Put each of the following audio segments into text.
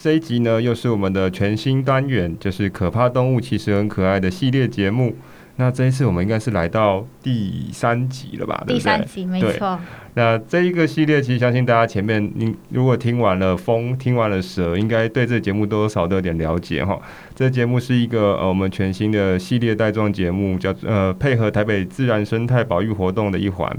这一集呢，又是我们的全新单元，就是可怕动物其实很可爱的系列节目。那这一次我们应该是来到第三集了吧？第三集，没错。那这一个系列，其实相信大家前面，你如果听完了风，听完了蛇，应该对这个节目多少都有点了解哈。这节目是一个呃我们全新的系列带状节目，叫呃配合台北自然生态保育活动的一环。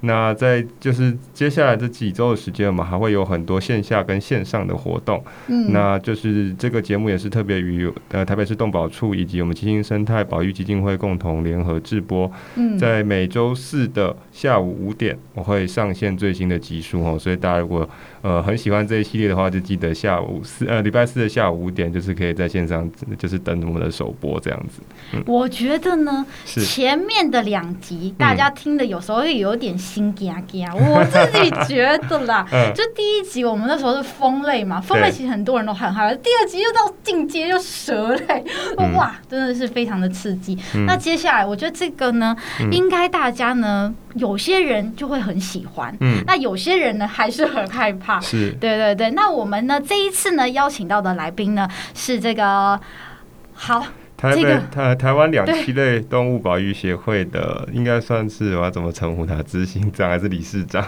那在就是接下来这几周的时间，我们还会有很多线下跟线上的活动。嗯，那就是这个节目也是特别与呃台北市动保处以及我们基金生态保育基金会共同联合制播。嗯，在每周四的下午五点，我会上线最新的集数哦。所以大家如果呃很喜欢这一系列的话，就记得下午四呃礼拜四的下午五点，就是可以在线上就是等我们的首播这样子。嗯，我觉得呢，前面的两集大家听的有时候会有点。心惊惊，我自己觉得啦，就第一集我们那时候是风类嘛，风类其实很多人都很害怕。第二集又到进阶又蛇类，哇，真的是非常的刺激。那接下来我觉得这个呢，应该大家呢，有些人就会很喜欢，嗯，那有些人呢还是很害怕，是，对对对。那我们呢这一次呢邀请到的来宾呢是这个好。台北台台湾两栖类动物保育协会的，应该算是我要怎么称呼他？执行长还是理事长？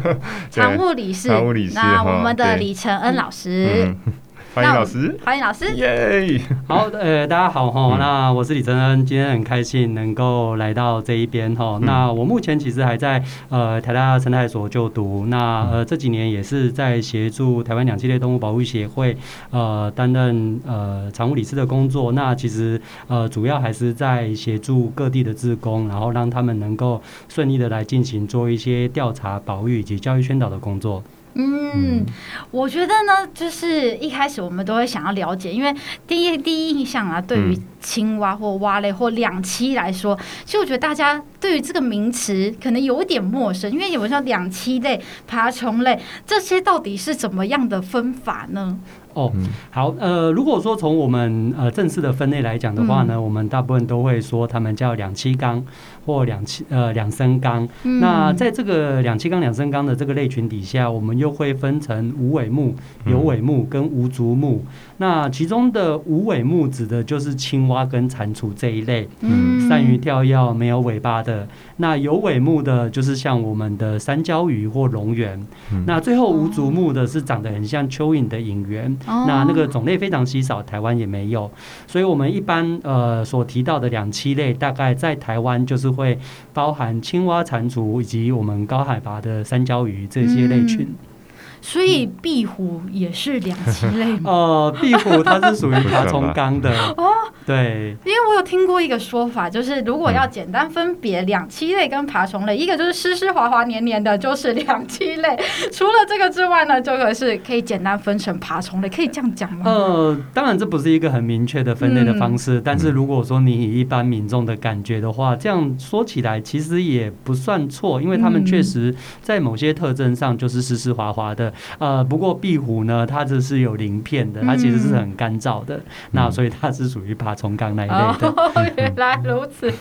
常务理事。常务理事。那我们的李承恩老师。嗯欢迎老师，欢迎老师，耶！好，呃，大家好哈，那我是李真恩，今天很开心能够来到这一边哈。那我目前其实还在呃台大生态所就读，那呃这几年也是在协助台湾两栖类动物保护协会呃担任呃常务理事的工作。那其实呃主要还是在协助各地的志工，然后让他们能够顺利的来进行做一些调查、保育以及教育宣导的工作。嗯，我觉得呢，就是一开始我们都会想要了解，因为第一第一印象啊，对于青蛙或蛙类或两栖来说，其实我觉得大家对于这个名词可能有一点陌生，因为有像两栖类、爬虫类这些到底是怎么样的分法呢？哦，好，呃，如果说从我们呃正式的分类来讲的话呢，嗯、我们大部分都会说它们叫两栖纲或两栖呃两升缸。嗯、那在这个两栖缸、两升缸的这个类群底下，我们又会分成无尾目、有尾目跟无足目。嗯、那其中的无尾目指的就是青蛙跟蟾蜍这一类，嗯，善于跳跃、没有尾巴的。那有尾目的就是像我们的三焦鱼或龙螈。嗯、那最后无足目的是长得很像蚯蚓的隐螈。那那个种类非常稀少，台湾也没有，所以我们一般呃所提到的两栖类，大概在台湾就是会包含青蛙、蟾蜍以及我们高海拔的山椒鱼这些类群。所以壁虎也是两栖类吗？哦，壁虎它是属于爬虫纲的 哦。对，因为我有听过一个说法，就是如果要简单分别两栖类跟爬虫类，一个就是湿湿滑滑黏黏的，就是两栖类。除了这个之外呢，就可是可以简单分成爬虫类，可以这样讲吗？呃，当然这不是一个很明确的分类的方式，嗯、但是如果说你以一般民众的感觉的话，这样说起来其实也不算错，因为他们确实在某些特征上就是湿湿滑滑的。呃，不过壁虎呢，它这是有鳞片的，它其实是很干燥的，嗯、那所以它是属于爬虫纲那一类的。哦，原来如此。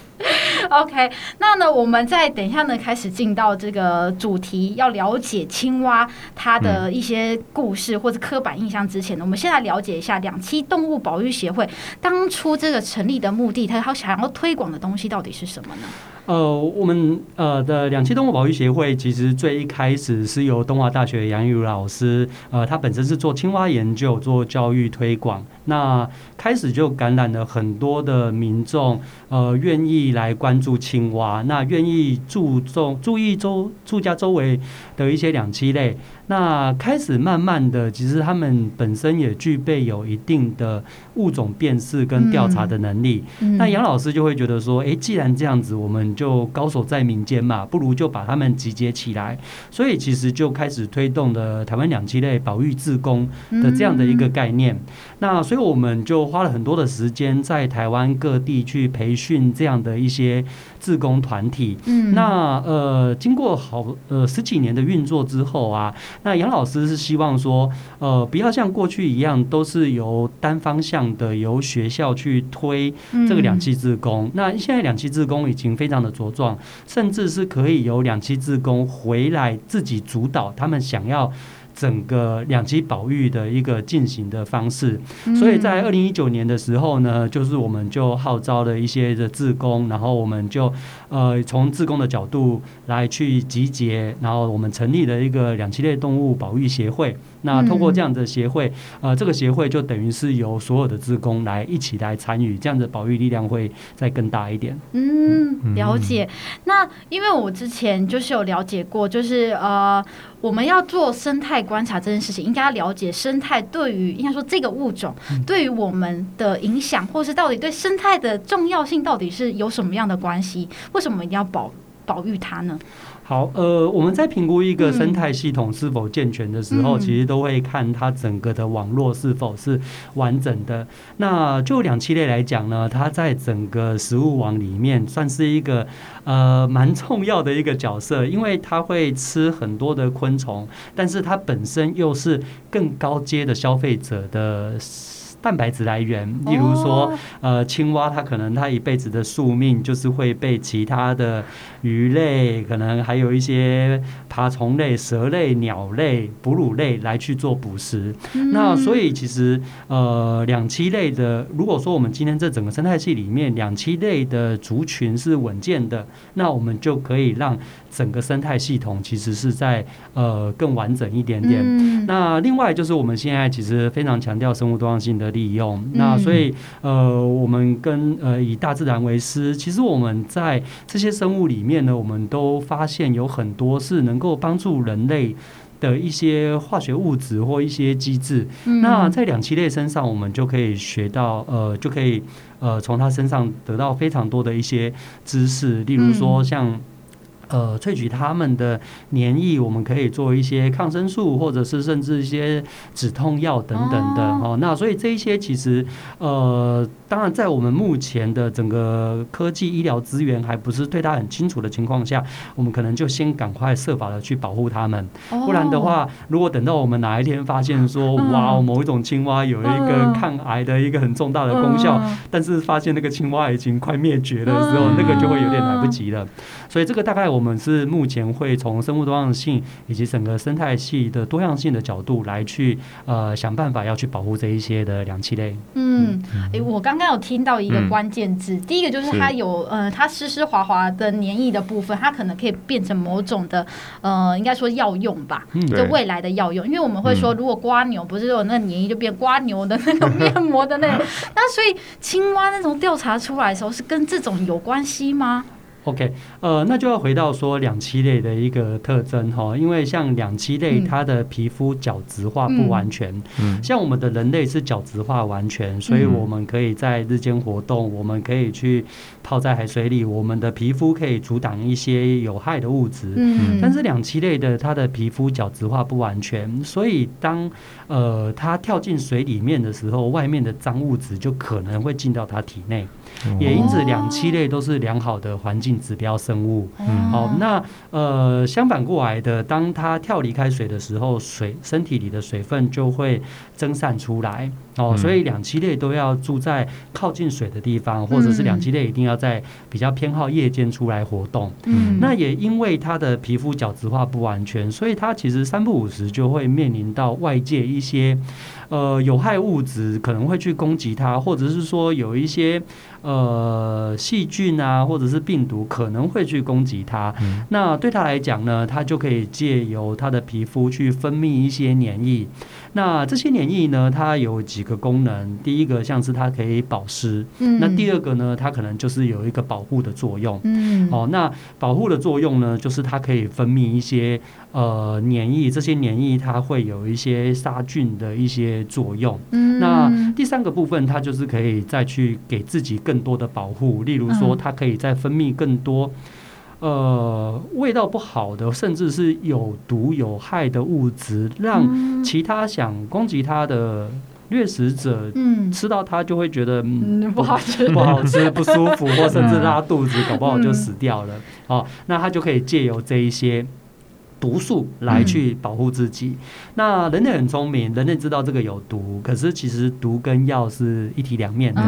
OK，那呢，我们再等一下呢，开始进到这个主题，要了解青蛙它的一些故事或者刻板印象之前呢，我们先来了解一下两栖动物保育协会当初这个成立的目的，它它想要推广的东西到底是什么呢？呃，我们呃的两栖动物保育协会其实最一开始是由东华大学杨玉如老师，呃，他本身是做青蛙研究、做教育推广，那开始就感染了很多的民众，呃，愿意来关注青蛙，那愿意注重注意周住家周围的一些两栖类。那开始慢慢的，其实他们本身也具备有一定的物种辨识跟调查的能力。嗯嗯、那杨老师就会觉得说，诶，既然这样子，我们们就高手在民间嘛，不如就把他们集结起来。所以其实就开始推动了台湾两栖类保育自工的这样的一个概念。那所以我们就花了很多的时间在台湾各地去培训这样的一些自工团体。嗯那呃，经过好呃十几年的运作之后啊，那杨老师是希望说，呃，不要像过去一样都是由单方向的由学校去推这个两栖自工。那现在两栖自工已经非常的茁壮，甚至是可以由两栖自工回来自己主导，他们想要。整个两栖保育的一个进行的方式，所以在二零一九年的时候呢，就是我们就号召了一些的志工，然后我们就呃从自工的角度来去集结，然后我们成立了一个两栖类动物保育协会。那通过这样的协会，呃，这个协会就等于是由所有的自工来一起来参与，这样的保育力量会再更大一点。嗯，了解。那因为我之前就是有了解过，就是呃。我们要做生态观察这件事情，应该要了解生态对于应该说这个物种对于我们的影响，或是到底对生态的重要性到底是有什么样的关系？为什么一定要保保育它呢？好，呃，我们在评估一个生态系统是否健全的时候，嗯、其实都会看它整个的网络是否是完整的。那就两栖类来讲呢，它在整个食物网里面算是一个呃蛮重要的一个角色，因为它会吃很多的昆虫，但是它本身又是更高阶的消费者的。蛋白质来源，例如说，呃，青蛙它可能它一辈子的宿命就是会被其他的鱼类，可能还有一些爬虫类、蛇类、鸟类、哺乳类来去做捕食。那所以其实，呃，两栖类的，如果说我们今天这整个生态系里面两栖类的族群是稳健的，那我们就可以让整个生态系统其实是在呃更完整一点点。那另外就是我们现在其实非常强调生物多样性的。利用那，所以呃，我们跟呃以大自然为师，其实我们在这些生物里面呢，我们都发现有很多是能够帮助人类的一些化学物质或一些机制。那在两栖类身上，我们就可以学到呃，就可以呃从它身上得到非常多的一些知识，例如说像。呃，萃取它们的黏液，我们可以做一些抗生素，或者是甚至一些止痛药等等的哦。那所以这一些其实，呃，当然在我们目前的整个科技医疗资源还不是对它很清楚的情况下，我们可能就先赶快设法的去保护它们。不然的话，如果等到我们哪一天发现说，哇，某一种青蛙有一个抗癌的一个很重大的功效，但是发现那个青蛙已经快灭绝的时候，那个就会有点来不及了。所以这个大概我。们是目前会从生物多样性以及整个生态系的多样性的角度来去呃想办法要去保护这一些的两栖类。嗯，哎、欸，我刚刚有听到一个关键字，嗯、第一个就是它有呃它湿湿滑滑的黏液的部分，它可能可以变成某种的呃应该说药用吧，嗯、就未来的药用。因为我们会说，如果瓜牛不是有那个黏液就变瓜牛的那个 面膜的那个，那所以青蛙那种调查出来的时候是跟这种有关系吗？OK，呃，那就要回到说两栖类的一个特征哈，因为像两栖类它的皮肤角质化不完全，嗯，像我们的人类是角质化完全，所以我们可以在日间活动，我们可以去泡在海水里，我们的皮肤可以阻挡一些有害的物质，嗯，但是两栖类的它的皮肤角质化不完全，所以当呃它跳进水里面的时候，外面的脏物质就可能会进到它体内。也因此，两栖类都是良好的环境指标生物。好，那呃，相反过来的，当它跳离开水的时候，水身体里的水分就会蒸散出来。哦，所以两栖类都要住在靠近水的地方，或者是两栖类一定要在比较偏好夜间出来活动。嗯，那也因为它的皮肤角质化不完全，所以它其实三不五时就会面临到外界一些呃有害物质可能会去攻击它，或者是说有一些。呃，细菌啊，或者是病毒可能会去攻击它。嗯、那对它来讲呢，它就可以借由它的皮肤去分泌一些黏液。那这些黏液呢，它有几个功能。第一个像是它可以保湿。嗯。那第二个呢，它可能就是有一个保护的作用。嗯。哦，那保护的作用呢，就是它可以分泌一些呃黏液。这些黏液它会有一些杀菌的一些作用。嗯。那那第三个部分，它就是可以再去给自己更多的保护，例如说，它可以再分泌更多。呃，味道不好的，甚至是有毒有害的物质，让其他想攻击它的掠食者，嗯，吃到它就会觉得嗯不好吃，不好吃，不舒服，或甚至拉肚子，搞不好就死掉了。哦，那它就可以借由这一些。毒素来去保护自己。嗯、那人类很聪明，人类知道这个有毒，可是其实毒跟药是一体两面的，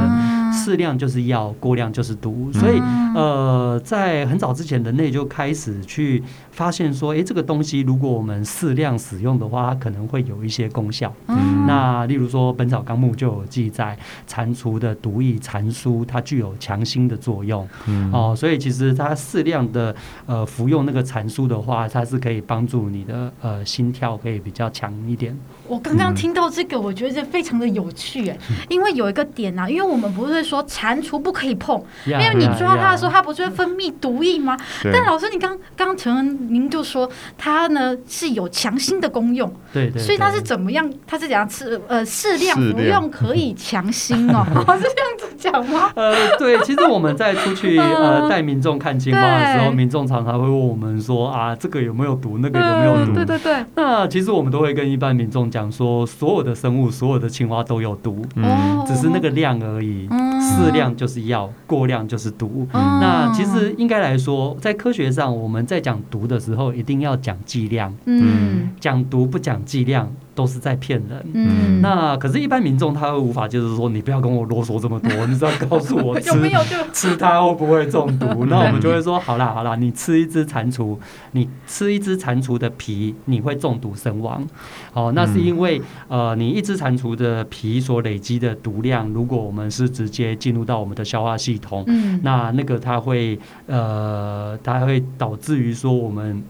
适、嗯、量就是药，过量就是毒。所以，呃，在很早之前，人类就开始去发现说，哎、欸，这个东西如果我们适量使用的话，它可能会有一些功效。嗯、那例如说，《本草纲目》就有记载，蟾蜍的毒液蟾酥，它具有强心的作用。嗯、哦，所以其实它适量的呃服用那个蟾酥的话，它是可以。帮助你的呃心跳可以比较强一点。我刚刚听到这个，我觉得这非常的有趣哎，因为有一个点啊，因为我们不是说蟾蜍不可以碰，因为你抓它的时候，它不是会分泌毒液吗？但老师，你刚刚承认您就说它呢是有强心的功用，对对，所以它是怎么样？它是怎样吃？呃，适量服用可以强心 哦，是这样子讲吗？呃，对，其实我们在出去 呃带民众看青蛙的时候，民众常常会问我们说啊，这个有没有毒？那个有没有毒？对对对。那其实我们都会跟一般民众讲说，所有的生物，所有的青蛙都有毒，嗯，只是那个量而已。适量就是药，过量就是毒。那其实应该来说，在科学上，我们在讲毒的时候，一定要讲剂量。嗯，讲毒不讲剂量。都是在骗人。嗯，那可是，一般民众他会无法就是说，你不要跟我啰嗦这么多，你只要告诉我吃 吃它会不会中毒？那我们就会说，好啦好啦，你吃一只蟾蜍，你吃一只蟾蜍的皮，你会中毒身亡。哦，那是因为呃，你一只蟾蜍的皮所累积的毒量，如果我们是直接进入到我们的消化系统，嗯，那那个它会呃，它会导致于说我们。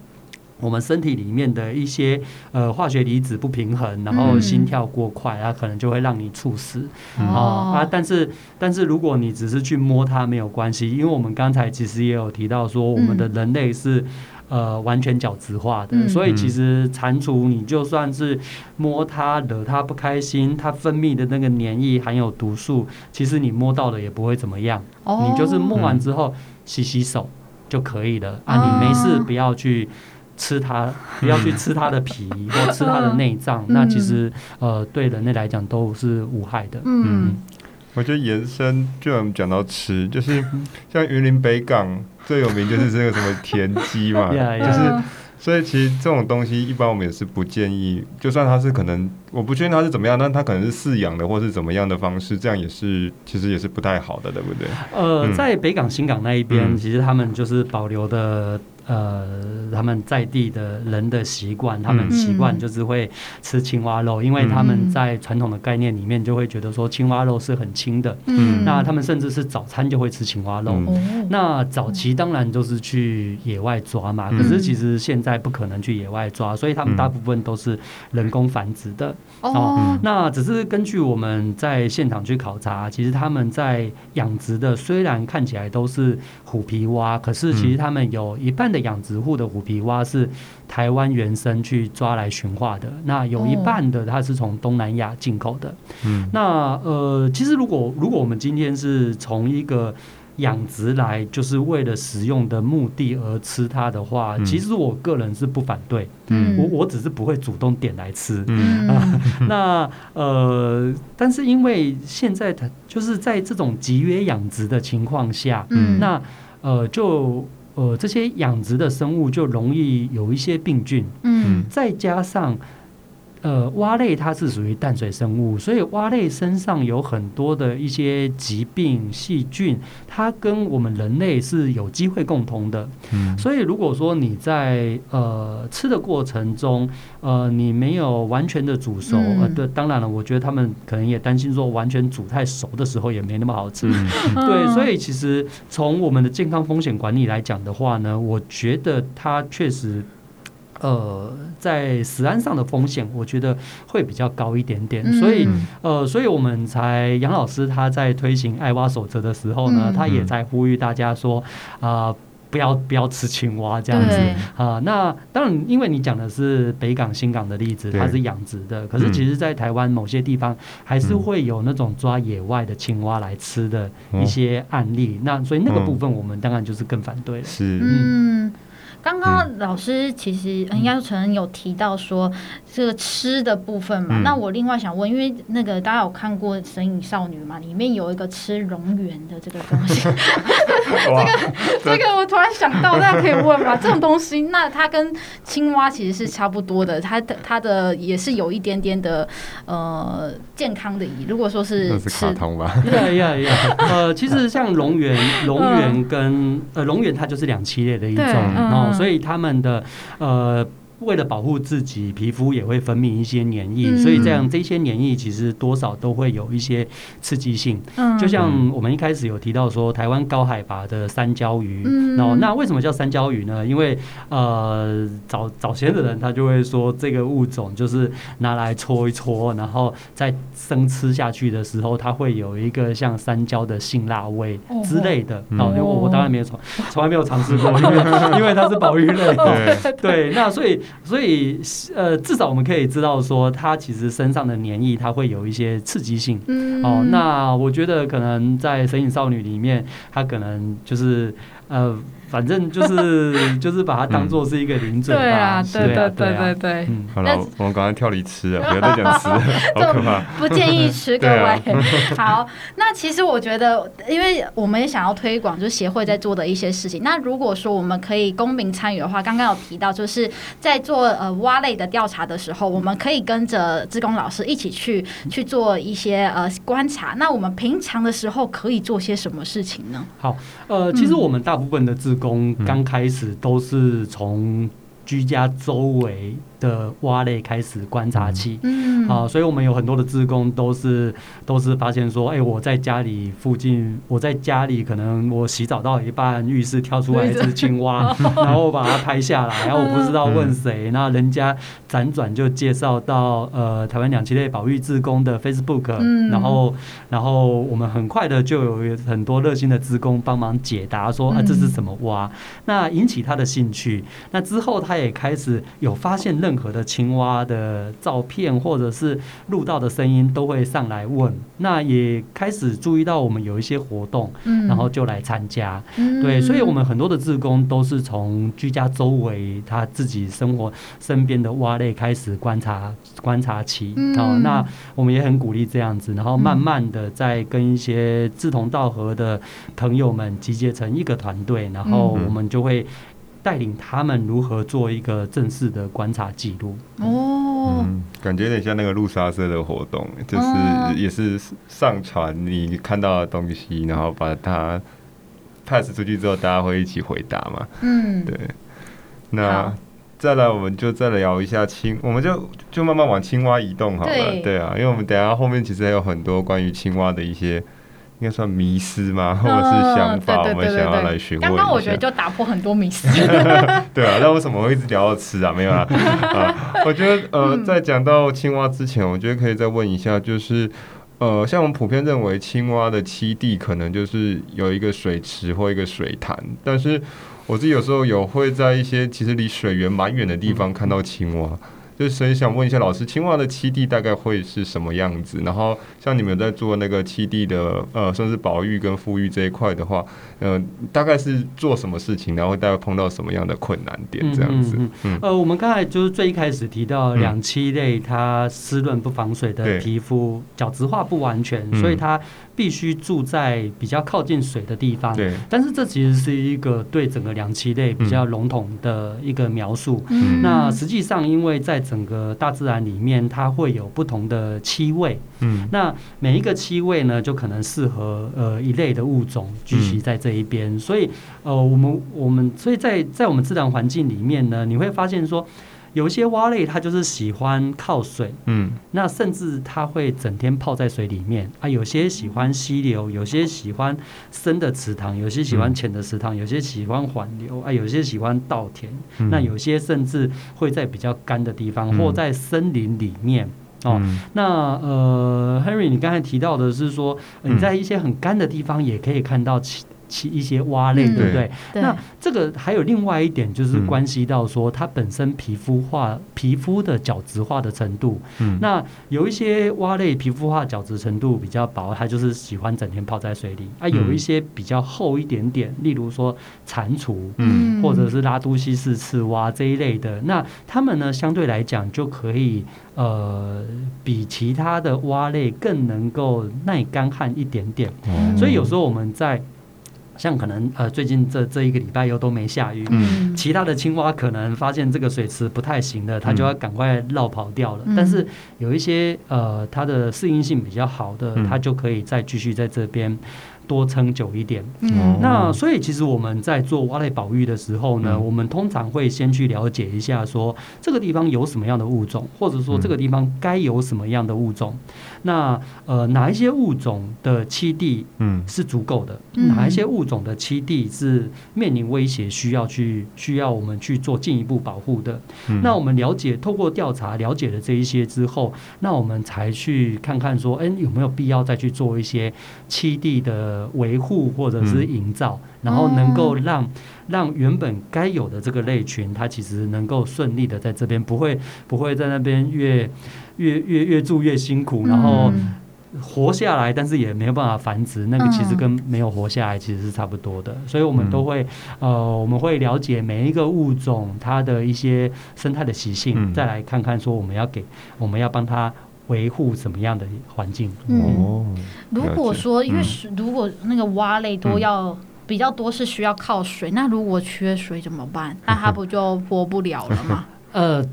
我们身体里面的一些呃化学离子不平衡，然后心跳过快，它可能就会让你猝死。哦啊，但是但是如果你只是去摸它没有关系，因为我们刚才其实也有提到说，我们的人类是呃完全角质化的，所以其实蟾蜍你就算是摸它惹它不开心，它分泌的那个粘液含有毒素，其实你摸到了也不会怎么样。哦。你就是摸完之后洗洗手就可以了啊，你没事不要去。吃它，不要去吃它的皮或吃它的内脏，嗯、那其实呃对人类来讲都是无害的。嗯，我觉得延伸就我们讲到吃，就是像云林北港最有名就是这个什么田鸡嘛，就是所以其实这种东西一般我们也是不建议，就算它是可能我不确定它是怎么样，但它可能是饲养的或是怎么样的方式，这样也是其实也是不太好的，对不对？呃，在北港新港那一边，嗯、其实他们就是保留的。呃，他们在地的人的习惯，他们习惯就是会吃青蛙肉，因为他们在传统的概念里面就会觉得说青蛙肉是很轻的。嗯，那他们甚至是早餐就会吃青蛙肉。嗯、那早期当然就是去野外抓嘛，可是其实现在不可能去野外抓，所以他们大部分都是人工繁殖的。哦，那只是根据我们在现场去考察，其实他们在养殖的虽然看起来都是虎皮蛙，可是其实他们有一半。养殖户的虎皮蛙是台湾原生去抓来驯化的，那有一半的它是从东南亚进口的。嗯，那呃，其实如果如果我们今天是从一个养殖来，就是为了食用的目的而吃它的话，其实我个人是不反对。嗯，我我只是不会主动点来吃。嗯，呃、那呃，但是因为现在它就是在这种集约养殖的情况下，嗯，那呃就。呃，这些养殖的生物就容易有一些病菌，嗯，再加上。呃，蛙类它是属于淡水生物，所以蛙类身上有很多的一些疾病细菌，它跟我们人类是有机会共通的。嗯，所以如果说你在呃吃的过程中，呃，你没有完全的煮熟，呃，对，当然了，我觉得他们可能也担心说完全煮太熟的时候也没那么好吃。嗯，对，所以其实从我们的健康风险管理来讲的话呢，我觉得它确实。呃，在食安上的风险，我觉得会比较高一点点，所以呃，所以我们才杨老师他在推行爱蛙守则的时候呢，他也在呼吁大家说啊。呃不要不要吃青蛙这样子啊。那当然，因为你讲的是北港、新港的例子，它是养殖的，可是其实，在台湾某些地方还是会有那种抓野外的青蛙来吃的一些案例。那所以那个部分，我们当然就是更反对了。是，嗯。刚刚老师其实应该可能有提到说这个吃的部分嘛，嗯、那我另外想问，因为那个大家有看过《神隐少女》嘛，里面有一个吃蝾螈的这个东西，这个这个我突然想到，大家可以问吗？这种东西，那它跟青蛙其实是差不多的，它的它的也是有一点点的呃健康的疑。如果说是卡通吧？对呀呀，呃，其实像蝾螈，蝾螈跟呃蝾螈它就是两栖类的一种，然后、嗯。所以他们的呃。为了保护自己，皮肤也会分泌一些黏液，嗯、所以这样这些黏液其实多少都会有一些刺激性。嗯，就像我们一开始有提到说，台湾高海拔的山椒鱼，嗯，那为什么叫山椒鱼呢？因为呃，早早先的人他就会说，这个物种就是拿来搓一搓，然后再生吃下去的时候，它会有一个像山椒的辛辣味之类的。哦，我我当然没有从从来没有尝试过，因为 因为它是保育类。对对，那所以。所以，呃，至少我们可以知道说，它其实身上的黏液，它会有一些刺激性。嗯，哦，那我觉得可能在《神隐少女》里面，它可能就是，呃。反正就是 就是把它当做是一个零嘴吧。对啊，对对对对对。嗯，好了，我们刚才跳离吃了，不要再讲吃了，好可怕。不建议吃，各位。好，那其实我觉得，因为我们也想要推广，就是协会在做的一些事情。那如果说我们可以公民参与的话，刚刚有提到，就是在做呃蛙类的调查的时候，我们可以跟着志工老师一起去去做一些呃观察。那我们平常的时候可以做些什么事情呢？好，呃，其实我们大部分的志工刚开始都是从居家周围的蛙类开始观察期，嗯，啊，所以我们有很多的职工都是都是发现说，哎，我在家里附近，我在家里可能我洗澡到一半，浴室跳出来一只青蛙，然后把它拍下来，然后我不知道问谁，那人家辗转就介绍到呃台湾两栖类保育职工的 Facebook，嗯。然后然后我们很快的就有很多热心的职工帮忙解答说啊，这是什么蛙，那引起他的兴趣，那之后他也开始有发现任何的青蛙的照片，或者是录到的声音，都会上来问。那也开始注意到我们有一些活动，然后就来参加。对，所以我们很多的志工都是从居家周围他自己生活身边的蛙类开始观察观察起。哦，那我们也很鼓励这样子，然后慢慢的在跟一些志同道合的朋友们集结成一个团队，然后我们就会。带领他们如何做一个正式的观察记录哦、嗯，感觉有点像那个路沙社的活动，就是也是上传你看到的东西，然后把它 pass 出去之后，大家会一起回答嘛。嗯，对。那再来，我们就再来聊一下青，我们就就慢慢往青蛙移动好了。对，对啊，因为我们等下后面其实还有很多关于青蛙的一些。应该算迷思吗？或者是想法？我们想要来询问。刚刚我觉得就打破很多迷思。对啊，那为什么会一直聊到吃啊？没有啊。啊，我觉得呃，在讲到青蛙之前，我觉得可以再问一下，就是呃，像我们普遍认为青蛙的栖地可能就是有一个水池或一个水潭，但是我自己有时候有会在一些其实离水源蛮远的地方看到青蛙。就所以想问一下老师，青蛙的栖地大概会是什么样子？然后像你们在做那个栖地的呃，算是保育跟复育这一块的话，呃，大概是做什么事情？然后大概碰到什么样的困难点？这样子。嗯，嗯，嗯呃，我们刚才就是最一开始提到两栖类，它湿润不防水的皮肤，角质化不完全，所以它。必须住在比较靠近水的地方，对。但是这其实是一个对整个两栖类比较笼统的一个描述。嗯。那实际上，因为在整个大自然里面，它会有不同的栖位。嗯。那每一个栖位呢，就可能适合呃一类的物种聚集在这一边。所以呃，我们我们所以在在我们自然环境里面呢，你会发现说。有一些蛙类，它就是喜欢靠水，嗯，那甚至它会整天泡在水里面啊。有些喜欢溪流，有些喜欢深的池塘，有些喜欢浅的池塘，有些喜欢缓流啊，有些喜欢稻田。嗯、那有些甚至会在比较干的地方，或在森林里面、嗯、哦。那呃，Henry，你刚才提到的是说，你在一些很干的地方也可以看到青其一些蛙类，对不对？对。那这个还有另外一点，就是关系到说它本身皮肤化、皮肤的角质化的程度。嗯。那有一些蛙类皮肤化角质程度比较薄，它就是喜欢整天泡在水里。啊，有一些比较厚一点点，例如说蟾蜍，嗯，或者是拉都西氏刺蛙这一类的，那它们呢相对来讲就可以呃比其他的蛙类更能够耐干旱一点点。嗯。所以有时候我们在像可能呃最近这这一个礼拜又都没下雨，嗯，其他的青蛙可能发现这个水池不太行了，它就要赶快绕跑掉了。嗯，但是有一些呃它的适应性比较好的，它就可以再继续在这边。多撑久一点，嗯，那所以其实我们在做蛙类保育的时候呢，嗯、我们通常会先去了解一下，说这个地方有什么样的物种，或者说这个地方该有什么样的物种。嗯、那呃，哪一些物种的栖地嗯是足够的？嗯、哪一些物种的栖地是面临威胁，需要去需要我们去做进一步保护的？嗯、那我们了解，透过调查了解了这一些之后，那我们才去看看说，哎，有没有必要再去做一些栖地的。维护或者是营造，嗯、然后能够让让原本该有的这个类群，它其实能够顺利的在这边，不会不会在那边越越越越住越辛苦，然后活下来，但是也没有办法繁殖，那个其实跟没有活下来其实是差不多的。所以我们都会呃，我们会了解每一个物种它的一些生态的习性，嗯、再来看看说我们要给我们要帮它。维护什么样的环境？嗯，如果说因为如果那个蛙类都要比较多是需要靠水，那如果缺水怎么办？那它 不就活不了了吗？呃。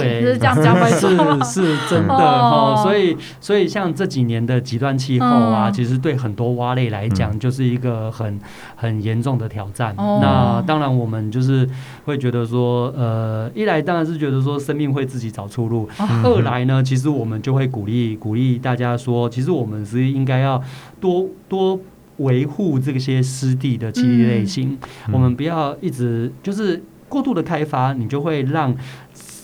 对，是这样讲 是是真的哈，所以所以像这几年的极端气候啊，其实对很多蛙类来讲就是一个很很严重的挑战。那当然我们就是会觉得说，呃，一来当然是觉得说生命会自己找出路，二来呢，其实我们就会鼓励鼓励大家说，其实我们是应该要多多维护这些湿地的栖地类型，我们不要一直就是过度的开发，你就会让。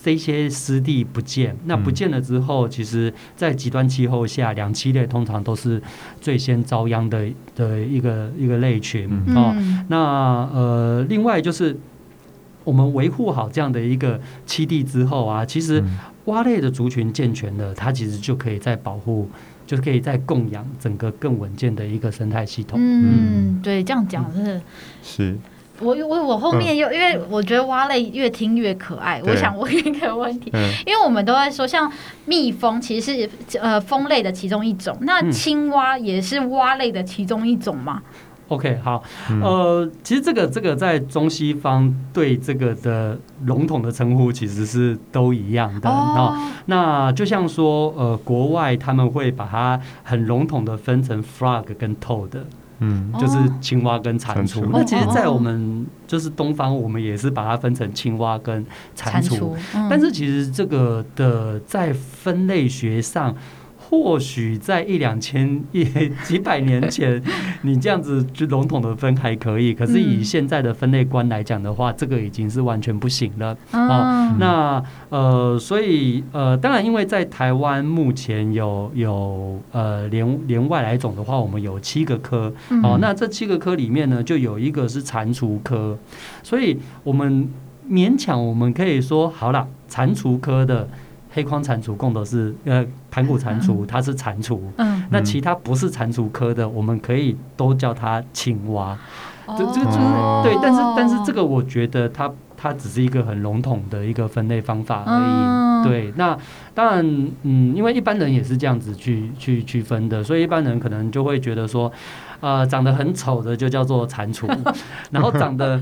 这些湿地不见，那不见了之后，其实，在极端气候下，两栖类通常都是最先遭殃的的一个一个类群哦。那呃，另外就是我们维护好这样的一个栖地之后啊，其实蛙类的族群健全了，它其实就可以在保护，就是可以再供养整个更稳健的一个生态系统。嗯，对，这样讲是是。我我我后面又因为我觉得蛙类越听越可爱，我想问一个问题，因为我们都在说像蜜蜂其实是呃蜂类的其中一种，那青蛙也是蛙类的其中一种吗？OK，好，呃，其实这个这个在中西方对这个的笼统的称呼其实是都一样的啊。那就像说呃，国外他们会把它很笼统的分成 frog 跟 toad。嗯，就是青蛙跟蟾蜍。那其实，在我们就是东方，我们也是把它分成青蛙跟蟾蜍。但是，其实这个的在分类学上。或许在一两千一几百年前，你这样子就笼统的分还可以，可是以现在的分类观来讲的话，这个已经是完全不行了啊。那呃，所以呃，当然，因为在台湾目前有有呃连连外来种的话，我们有七个科哦。那这七个科里面呢，就有一个是蟾蜍科，所以我们勉强我们可以说，好了，蟾蜍科的。黑框蟾蜍共的是呃盘古蟾蜍，它是蟾蜍。嗯，那其他不是蟾蜍科的，我们可以都叫它青蛙。这这个就是对，但是但是这个我觉得它它只是一个很笼统的一个分类方法而已。对，那当然嗯，因为一般人也是这样子去去区分的，所以一般人可能就会觉得说，呃，长得很丑的就叫做蟾蜍，然后长得。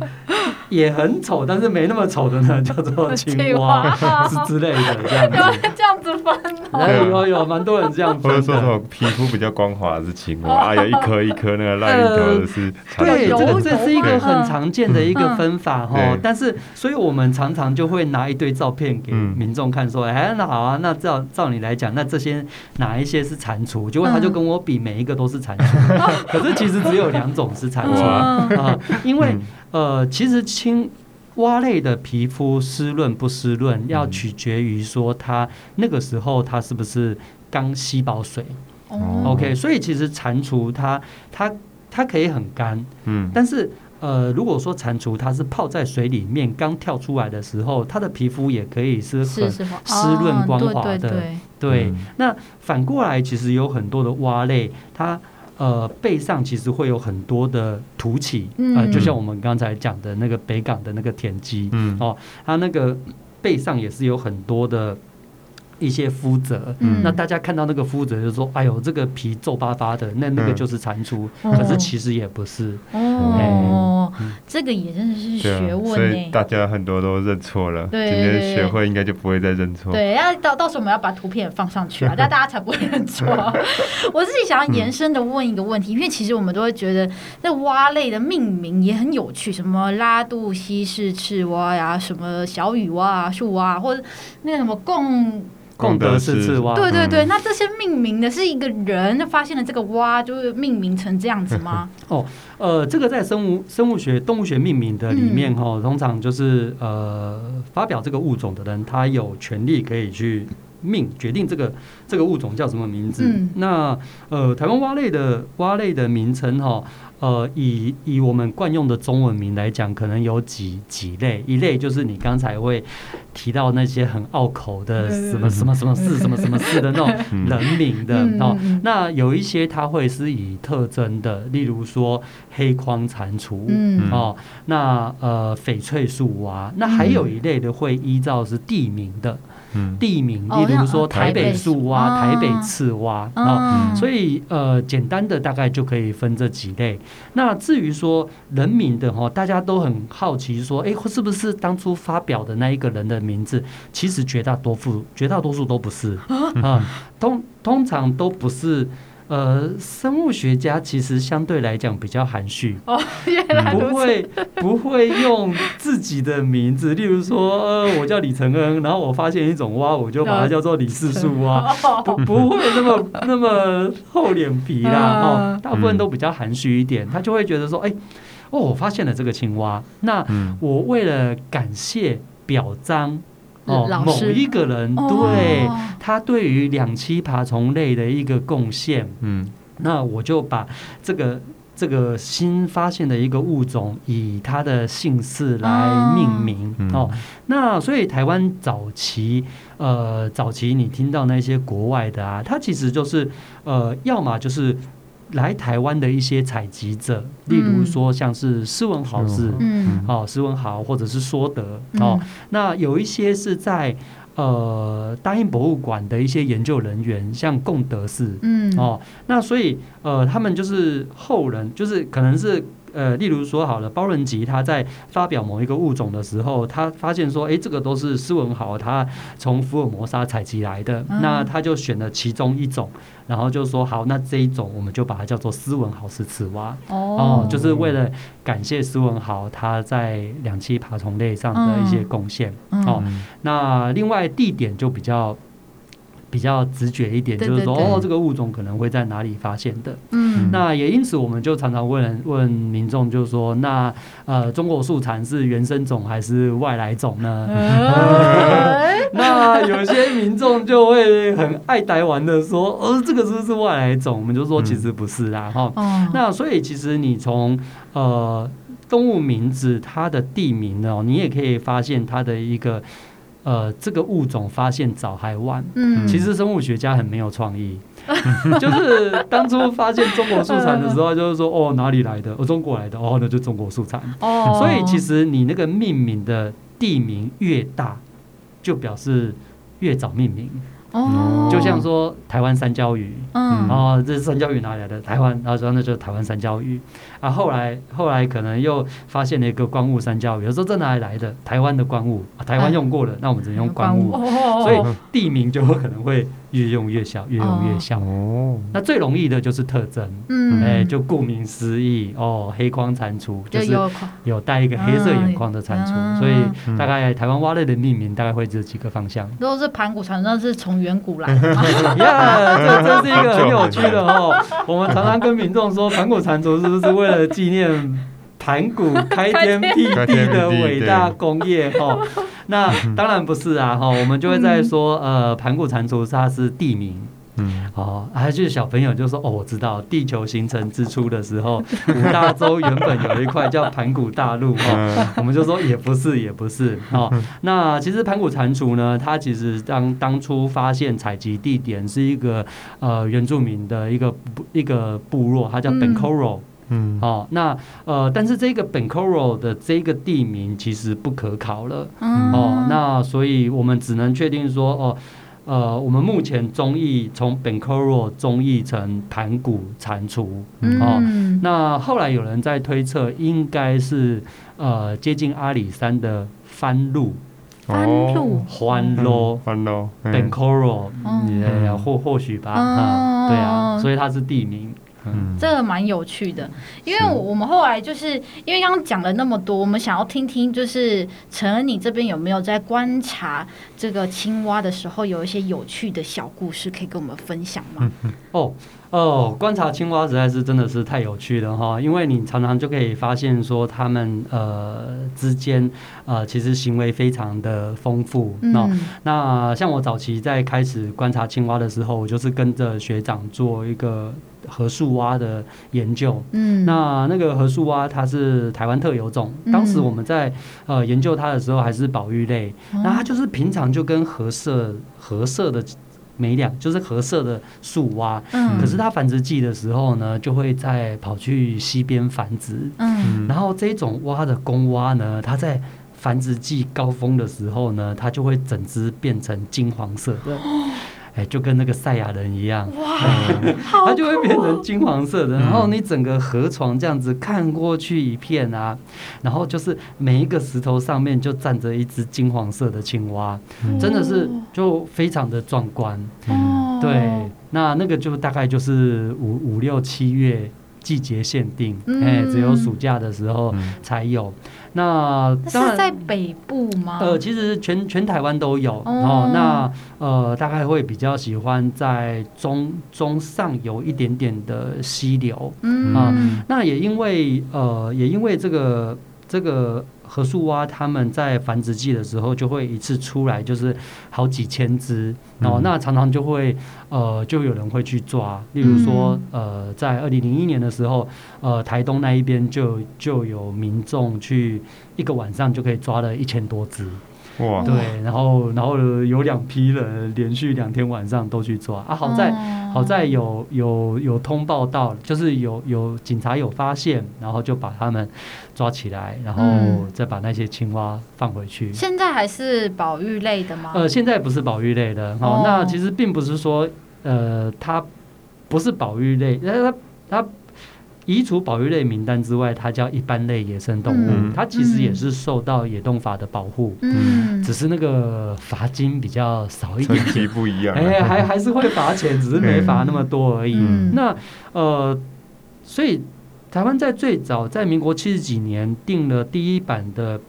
也很丑，但是没那么丑的呢，叫做青蛙 是之类的这样子。这样子分有有有，蛮多人这样分。或者说什么皮肤比较光滑的是青蛙，有一颗一颗那个烂一头的是蟾蜍。对，这个这是一个很常见的一个分法哈。但是，所以我们常常就会拿一堆照片给民众看，说，哎，那好啊，那照照你来讲，那这些哪一些是蟾蜍？结果他就跟我比，每一个都是蟾蜍。可是其实只有两种是蟾蜍啊，因为。呃，其实青蛙类的皮肤湿润不湿润，要取决于说它那个时候它是不是刚吸饱水。哦，OK，所以其实蟾蜍它它。它可以很干，嗯，但是呃，如果说蟾蜍它是泡在水里面刚跳出来的时候，它的皮肤也可以是很湿润光滑的，哦、对，对，对，对、嗯。那反过来，其实有很多的蛙类，它呃背上其实会有很多的凸起，嗯、呃，就像我们刚才讲的那个北港的那个田鸡，嗯，哦，它那个背上也是有很多的。一些肤泽，嗯，那大家看到那个肤泽就说：“哎呦，这个皮皱巴巴的，那那个就是蟾蜍。嗯”可是其实也不是哦、欸，这个也真的是学问、欸、所以大家很多都认错了。对，今天学会应该就不会再认错。对，要到到时候我们要把图片放上去啊，大家才不会认错。我自己想要延伸的问一个问题，因为其实我们都会觉得那蛙类的命名也很有趣，什么拉肚西式赤蛙呀，什么小雨蛙啊、树蛙，或者那个什么贡。贡德式赤蛙，对对对，那这些命名的是一个人发现了这个蛙，就是命名成这样子吗？哦，呃，这个在生物生物学动物学命名的里面哈、通常就是呃，发表这个物种的人，他有权利可以去命决定这个这个物种叫什么名字。嗯、那呃，台湾蛙类的蛙类的名称哈、哦。呃，以以我们惯用的中文名来讲，可能有几几类。一类就是你刚才会提到那些很拗口的什么什么什么氏什么什么氏的那种 人名的哦。那有一些它会是以特征的，例如说黑框蟾蜍，哦，那呃翡翠树蛙。那还有一类的会依照是地名的。地名，例如说台北树蛙、台北刺蛙啊，所以呃，简单的大概就可以分这几类。那至于说人名的哈，大家都很好奇说，哎，是不是当初发表的那一个人的名字？其实绝大多数，绝大多数都不是啊，通通常都不是。呃，生物学家其实相对来讲比较含蓄，哦，不会不会用自己的名字，例如说，呃，我叫李承恩，然后我发现一种蛙，我就把它叫做李氏树蛙，不不会那么那么厚脸皮啦，哦，大部分都比较含蓄一点，他就会觉得说，哎，哦，我发现了这个青蛙，那我为了感谢表彰。哦，某一个人对他对于两栖爬虫类的一个贡献，嗯，那我就把这个这个新发现的一个物种以他的姓氏来命名哦。那所以台湾早期呃早期你听到那些国外的啊，它其实就是呃要么就是。来台湾的一些采集者，例如说像是施文豪氏，嗯，哦，施文豪或者是说德，哦，那有一些是在呃大英博物馆的一些研究人员，像贡德氏，嗯，哦，那所以呃他们就是后人，就是可能是。呃，例如说好了，包伦吉他在发表某一个物种的时候，他发现说，哎、欸，这个都是斯文豪他从福尔摩沙采集来的，嗯，那他就选了其中一种，然后就说好，那这一种我们就把它叫做斯文豪式赤蛙哦，哦，就是为了感谢斯文豪他在两栖爬虫类上的一些贡献，嗯，哦，那另外地点就比较。比较直觉一点，就是说，哦，这个物种可能会在哪里发现的？嗯，那也因此，我们就常常问问民众，就是说，那呃，中国树蚕是原生种还是外来种呢？那有些民众就会很爱呆玩的说，哦，这个是不是外来种？我们就说，其实不是啦，哈。那所以，其实你从呃动物名字它的地名呢，你也可以发现它的一个。呃，这个物种发现早还晚。嗯，其实生物学家很没有创意，就是当初发现中国树蟾的时候，就是说哦，哪里来的？哦，中国来的哦，那就中国树蟾。哦，所以其实你那个命名的地名越大，就表示越早命名。哦，就像说台湾三焦鱼，嗯，哦，这是山椒鱼哪里来的？台湾，然后说那就是台湾三焦鱼。啊，后来后来可能又发现了一个光雾三焦鱼，有时候这哪里来的？台湾的光雾，啊，台湾用过了，那我们只能用光雾，所以地名就有可能会。越用越小，越用越小。哦，那最容易的就是特征。嗯，哎、欸，就顾名思义，哦，黑框蟾蜍就是有带一个黑色眼眶的蟾蜍，嗯，所以大概台湾蛙类的命名大概会这几个方向。如果是盘古蟾蜍，那是从远古来的。呀，这这是一个很有趣的哦。我们常常跟民众说，盘古蟾蜍是不是为了纪念盘古开天辟地的伟大工业？哈。那 当然不是啊，哈，我们就会在说，呃，盘古蟾蜍它是地名，嗯，哦，还就是小朋友就说，哦，我知道，地球形成之初的时候，五大洲原本有一块叫盘古大陆，哦，我们就说也不是，也不是，哦，那其实盘古蟾蜍呢，它其实当当初发现采集地点是一个呃原住民的一个一个部落，它叫。嗯，哦，那呃，但是这个 Bencoro 的这个地名其实不可考了，嗯、哦，那所以我们只能确定说，哦，呃，我们目前中译从 Bencoro 中译成盘古蟾蜍，嗯、哦，那后来有人在推测，应该是呃接近阿里山的番路，番路，番路，番路，Bencoro，呃，或或许吧，啊，对啊，所以它是地名。嗯，这个蛮有趣的，因为我们后来就是因为刚刚讲了那么多，我们想要听听，就是陈恩你这边有没有在观察这个青蛙的时候，有一些有趣的小故事可以跟我们分享吗？哦。哦，观察青蛙实在是真的是太有趣了哈，因为你常常就可以发现说他们呃之间呃其实行为非常的丰富。嗯、哦，那像我早期在开始观察青蛙的时候，我就是跟着学长做一个褐树蛙的研究。嗯，那那个褐树蛙它是台湾特有种，当时我们在呃研究它的时候还是保育类，嗯、那它就是平常就跟褐色褐色的。没两就是褐色的树蛙，嗯、可是它繁殖季的时候呢，就会在跑去溪边繁殖。嗯，然后这种蛙的公蛙呢，它在繁殖季高峰的时候呢，它就会整只变成金黄色的。哦哎，就跟那个赛亚人一样，哇，它就会变成金黄色的。然后你整个河床这样子看过去一片啊，然后就是每一个石头上面就站着一只金黄色的青蛙，真的是就非常的壮观。对，那那个就大概就是五五六七月。季节限定，哎、嗯，只有暑假的时候才有。嗯、那是在北部吗？呃，其实全全台湾都有。哦，哦，那呃，大概会比较喜欢在中中上游一点点的溪流。嗯啊，那也因为呃，也因为这个这个。褐树蛙他们在繁殖季的时候就会一次出来，就是好几千只，然后那常常就会呃，就有人会去抓。例如说，呃，在二零零一年的时候，呃，台东那一边就就有民众去一个晚上就可以抓了一千多只。哇！对，然后然后有两批人连续两天晚上都去抓啊，好在、哦、好在有有有通报到，就是有有警察有发现，然后就把他们抓起来，然后再把那些青蛙放回去。现在还是保育类的吗？呃，现在不是保育类的。哦，哦那其实并不是说呃，它不是保育类，它它。移除保育类名单之外，它叫一般类野生动物，嗯、它其实也是受到野动法的保护，嗯、只是那个罚金比较少一点，点，不一样，哎、欸，还还是会罚钱，只是没罚那么多而已。嗯、那呃，所以台湾在最早在民国七十几年定了第一版的。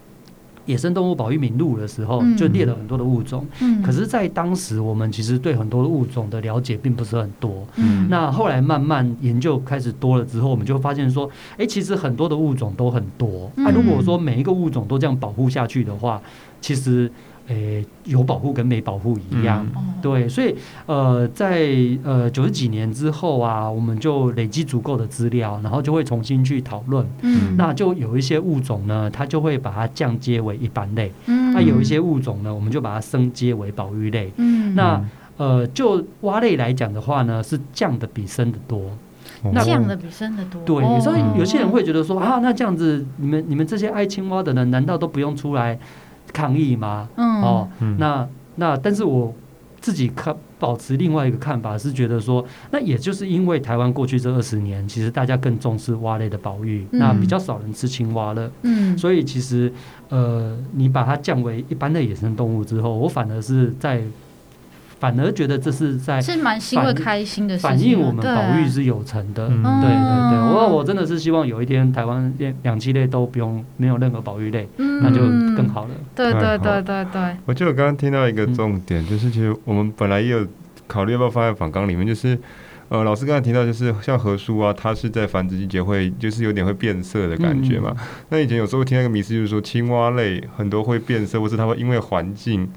野生动物保育名录的时候，就列了很多的物种。嗯，可是，在当时，我们其实对很多的物种的了解并不是很多。嗯，那后来慢慢研究开始多了之后，我们就发现说，哎，其实很多的物种都很多。那如果说每一个物种都这样保护下去的话，其实。诶、欸，有保护跟没保护一样，嗯、对，所以呃，在呃九十几年之后啊，我们就累积足够的资料，然后就会重新去讨论。嗯，那就有一些物种呢，它就会把它降阶为一般类。嗯，那有一些物种呢，我们就把它升阶为保育类。嗯，那呃，就蛙类来讲的话呢，是降的比升的多。那降的比升的多。对，所以有些人会觉得说啊，那这样子，你们你们这些爱青蛙的人，难道都不用出来抗议吗？嗯，哦，那那，但是我自己看保持另外一个看法，是觉得说，那也就是因为台湾过去这二十年，其实大家更重视蛙类的保育，嗯、那比较少人吃青蛙了，嗯，所以其实呃，你把它降为一般的野生动物之后，我反而是在。反而觉得这是在是蛮欣慰开心的事情，反映我们保育是有成的。对对对，我我真的是希望有一天台湾两两栖类都不用没有任何保育类，那就更好了。对对对对对。我记得我刚刚听到一个重点，就是其实我们本来也有考虑要不要放在访纲里面，就是呃，老师刚才提到，就是像何叔啊，它是在繁殖季节会就是有点会变色的感觉嘛。那以前有时候听那个迷思，就是说青蛙类很多会变色，或是它会因为环境。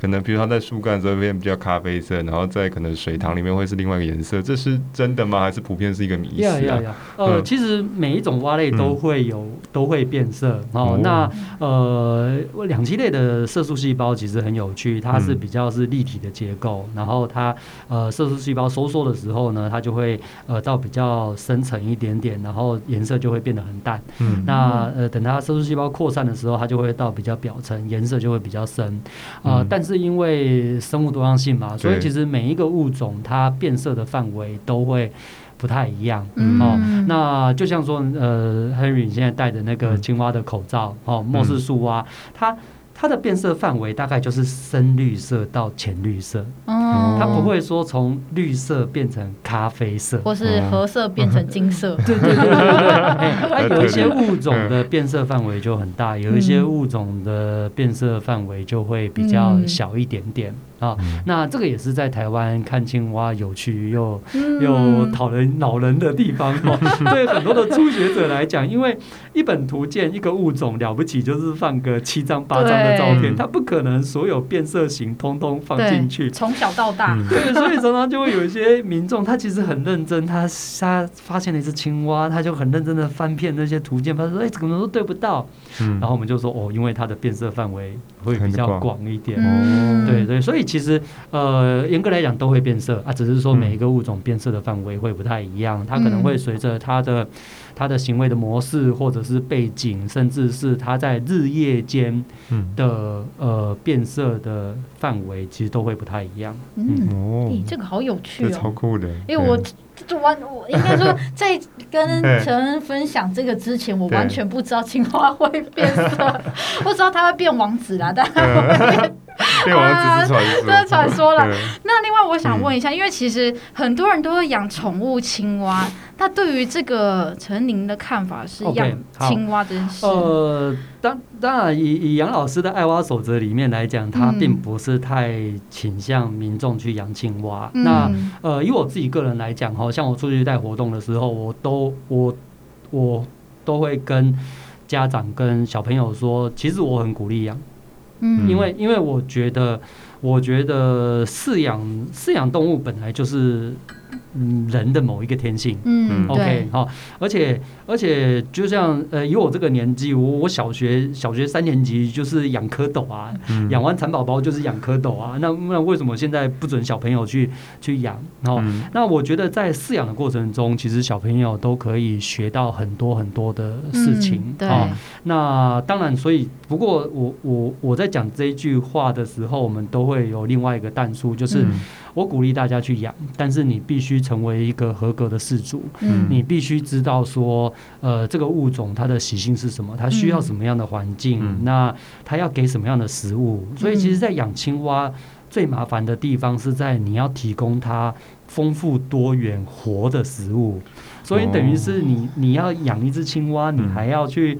可能比如它在树干的时候变比较咖啡色，然后在可能水塘里面会是另外一个颜色，这是真的吗？还是普遍是一个迷思啊？呀呀呀！呃，其实每一种蛙类都会有、嗯、都会变色哦。哦那呃，两栖类的色素细胞其实很有趣，它是比较是立体的结构，嗯、然后它呃色素细胞收缩的时候呢，它就会呃到比较深层一点点，然后颜色就会变得很淡。嗯，那呃等它色素细胞扩散的时候，它就会到比较表层，颜色就会比较深。啊、呃，但是因为生物多样性嘛，所以其实每一个物种它变色的范围都会不太一样。嗯、哦，那就像说，呃，Henry 你现在戴的那个青蛙的口罩，哦，莫氏树蛙，它。它的变色范围大概就是深绿色到浅绿色，哦，它不会说从绿色变成咖啡色，或是褐色变成金色。对对对对对。有一些物种的变色范围就很大，有一些物种的变色范围就会比较小一点点。啊，那这个也是在台湾看青蛙有趣又、嗯、又讨人恼人的地方哦。对很多的初学者来讲，因为一本图鉴一个物种了不起就是放个七张八张的照片，它不可能所有变色型通通放进去。从小到大，对，所以常常就会有一些民众，他其实很认真，他他发现了一只青蛙，他就很认真的翻遍那些图鉴，他说：“哎，怎么都对不到。”然后我们就说：“哦，因为它的变色范围会比较广一点。”哦，对对，所以。其实，呃，严格来讲都会变色啊，只是说每一个物种变色的范围会不太一样，它可能会随着它的它的行为的模式，或者是背景，甚至是它在日夜间的呃变色的范围，其实都会不太一样。嗯，哦，这个好有趣哦，超酷的。因为我就完，我应该说 在跟陈恩分享这个之前，我完全不知道青蛙会变色，不知道它会变王子啦，但它会。变 王子是传说，这是传说了。那另外，我想问一下，因为其实很多人都会养宠物青蛙，那对于这个陈宁的看法是养青蛙这件事？呃，当当然，以以杨老师的爱蛙守则里面来讲，他并不是太倾向民众去养青蛙。那呃，以我自己个人来讲，哈，像我出去带活动的时候，我都我我都会跟家长跟小朋友说，其实我很鼓励养。嗯，因为因为我觉得，我觉得饲养饲养动物本来就是。嗯，人的某一个天性，嗯，OK，好，而且而且就像呃，以我这个年纪，我我小学小学三年级就是养蝌蚪啊，嗯、养完蚕宝宝就是养蝌蚪啊，那那为什么现在不准小朋友去去养？哦、嗯，那我觉得在饲养的过程中，其实小朋友都可以学到很多很多的事情，嗯、对、哦。那当然，所以不过我我我在讲这一句话的时候，我们都会有另外一个但书，就是。嗯我鼓励大家去养，但是你必须成为一个合格的饲主。嗯，你必须知道说，呃，这个物种它的习性是什么，它需要什么样的环境，嗯，那它要给什么样的食物。所以，其实，在养青蛙最麻烦的地方是在你要提供它丰富多元活的食物。所以，等于是你你要养一只青蛙，你还要去。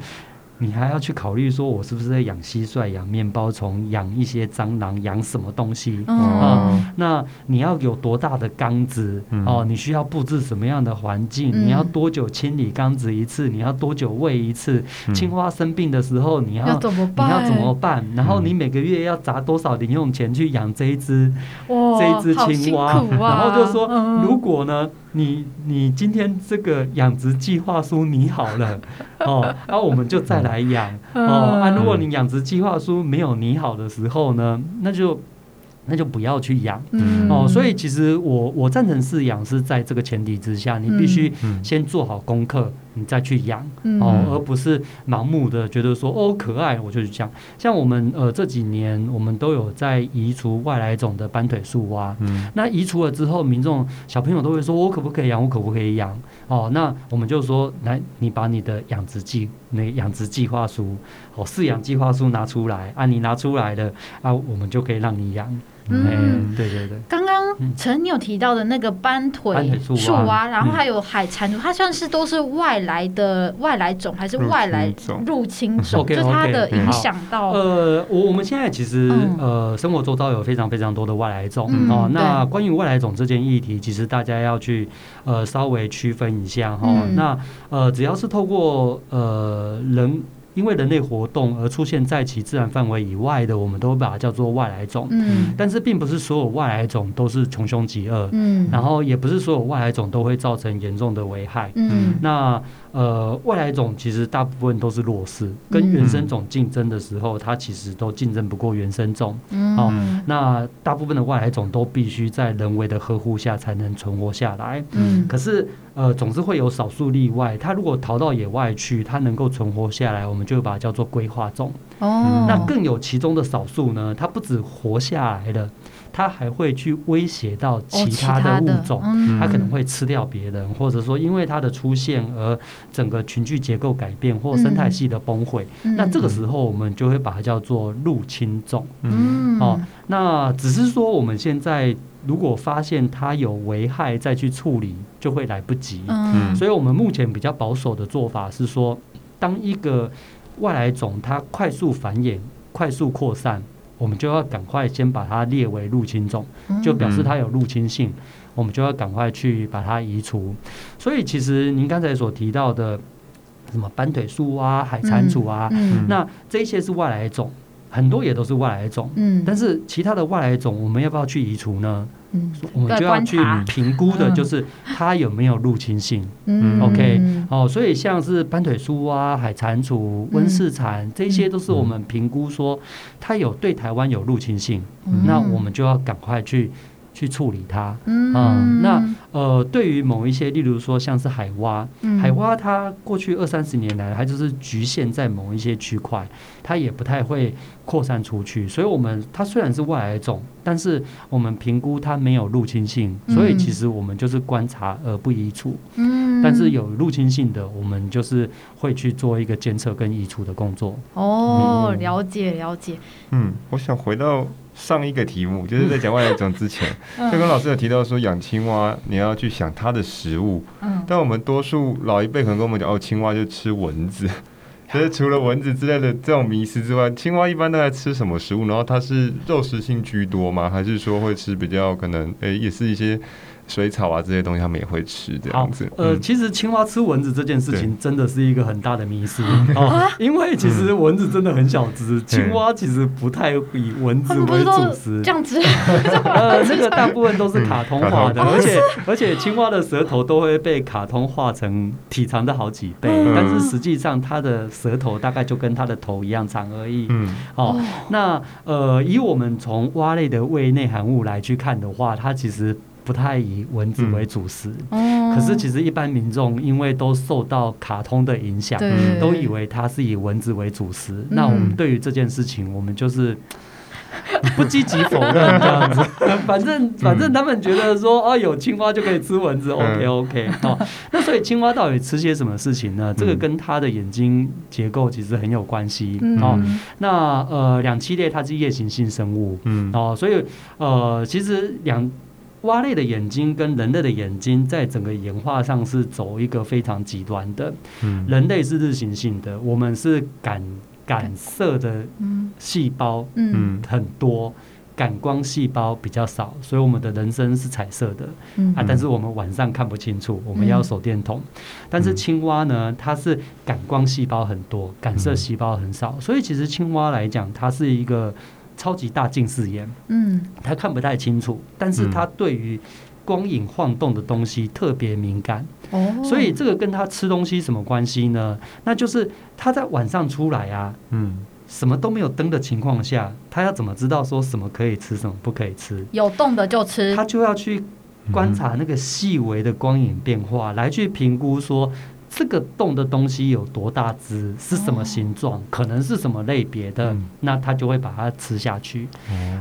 你还要去考虑说，我是不是在养蟋蟀、养面包虫、养一些蟑螂、养什么东西啊？那你要有多大的缸子哦？你需要布置什么样的环境？你要多久清理缸子一次？你要多久喂一次？青蛙生病的时候，你要，要你要怎么办？然后你每个月要砸多少零用钱去养这一只这一只青蛙？啊、然后就说，如果呢？你你今天这个养殖计划书拟好了 哦，然后我们就再来养哦。啊，如果你养殖计划书没有拟好的时候呢，那就。那就不要去养、嗯、哦，所以其实我我赞成饲养是在这个前提之下，你必须先做好功课，你再去养、嗯、哦，而不是盲目的觉得说哦可爱我就去养。像我们呃这几年我们都有在移除外来种的斑腿树蛙，嗯、那移除了之后，民众小朋友都会说我可不可以养，我可不可以养哦？那我们就说来，你把你的养殖计那养殖计划书哦饲养计划书拿出来啊，你拿出来了啊，我们就可以让你养。嗯，对对对。刚刚陈你有提到的那个斑腿树蛙，然后还有海蟾蜍，它算是都是外来的外来种，还是外来入侵种？就它的影响到。呃，我我们现在其实呃，生活周遭有非常非常多的外来种哦。那关于外来种这件议题，其实大家要去呃稍微区分一下哈。那呃，只要是透过呃人。因为人类活动而出现在其自然范围以外的，我们都会把它叫做外来种。嗯，但是并不是所有外来种都是穷凶极恶。嗯，然后也不是所有外来种都会造成严重的危害。嗯，那呃，外来种其实大部分都是弱势，跟原生种竞争的时候，它其实都竞争不过原生种。嗯，哦，那大部分的外来种都必须在人为的呵护下才能存活下来。嗯，可是呃，总是会有少数例外。它如果逃到野外去，它能够存活下来，我们就把它叫做规划种。哦，那更有其中的少数呢，它不止活下来了。它还会去威胁到其他的物种，它可能会吃掉别人，或者说因为它的出现而整个群聚结构改变或生态系的崩毁。那这个时候我们就会把它叫做入侵种。嗯，哦，那只是说我们现在如果发现它有危害再去处理，就会来不及。嗯，所以我们目前比较保守的做法是说，当一个外来种它快速繁衍、快速扩散。我们就要赶快先把它列为入侵种，就表示它有入侵性，我们就要赶快去把它移除。所以，其实您刚才所提到的什么斑腿树啊、海蟾蜍啊，那这些是外来种，很多也都是外来种。嗯，但是其他的外来种，我们要不要去移除呢？嗯，我们就要去评估的，就是它有没有入侵性。嗯，OK，哦，所以像是斑腿树啊、海蟾蜍、温室蚕，这些都是我们评估说它有对台湾有入侵性，那我们就要赶快去去处理它。嗯，那呃，对于某一些，例如说像是海蛙，海蛙它过去二三十年来，它就是局限在某一些区块，它也不太会扩散出去。所以，我们它虽然是外来种。但是我们评估它没有入侵性，所以其实我们就是观察而不移除。嗯，但是有入侵性的，我们就是会去做一个监测跟移除的工作。哦，了解了解。嗯，我想回到上一个题目，就是在讲外来种之前，就跟老师有提到说养青蛙，你要去想它的食物。嗯，但我们多数老一辈可能跟我们讲，哦，青蛙就吃蚊子。所 以除了蚊子之类的这种迷思之外，青蛙一般都在吃什么食物？然后它是肉食性居多吗？还是说会吃比较可能？诶、欸，也是一些。水草啊，这些东西他们也会吃这样子。呃，其实青蛙吃蚊子这件事情真的是一个很大的迷思哦，因为其实蚊子真的很小只，青蛙其实不太以蚊子为主食。这样子，呃，这个大部分都是卡通化的，而且而且青蛙的舌头都会被卡通化成体长的好几倍，但是实际上它的舌头大概就跟它的头一样长而已。嗯，哦，那呃，以我们从蛙类的胃内含物来去看的话，它其实。不太以蚊子为主食，嗯、可是其实一般民众因为都受到卡通的影响，嗯、都以为它是以蚊子为主食。嗯、那我们对于这件事情，我们就是 不积极否认这样子。反正反正他们觉得说哦，有青蛙就可以吃蚊子，OK OK 哦。那所以青蛙到底吃些什么事情呢？这个跟它的眼睛结构其实很有关系、嗯、哦。那呃，两栖类它是夜行性生物，嗯哦，所以呃，其实两。蛙类的眼睛跟人类的眼睛，在整个演化上是走一个非常极端的。嗯，人类是日行性的，我们是感感色的细胞，嗯，很多感光细胞比较少，所以我们的人生是彩色的。嗯啊，但是我们晚上看不清楚，我们要手电筒。但是青蛙呢，它是感光细胞很多，感色细胞很少，所以其实青蛙来讲，它是一个。超级大近视眼，嗯，他看不太清楚，但是他对于光影晃动的东西特别敏感，哦，所以这个跟他吃东西什么关系呢？那就是他在晚上出来啊，嗯，什么都没有灯的情况下，他要怎么知道说什么可以吃，什么不可以吃？有动的就吃，他就要去观察那个细微的光影变化，来去评估说。这个动的东西有多大只，是什么形状，哦、可能是什么类别的，嗯、那它就会把它吃下去。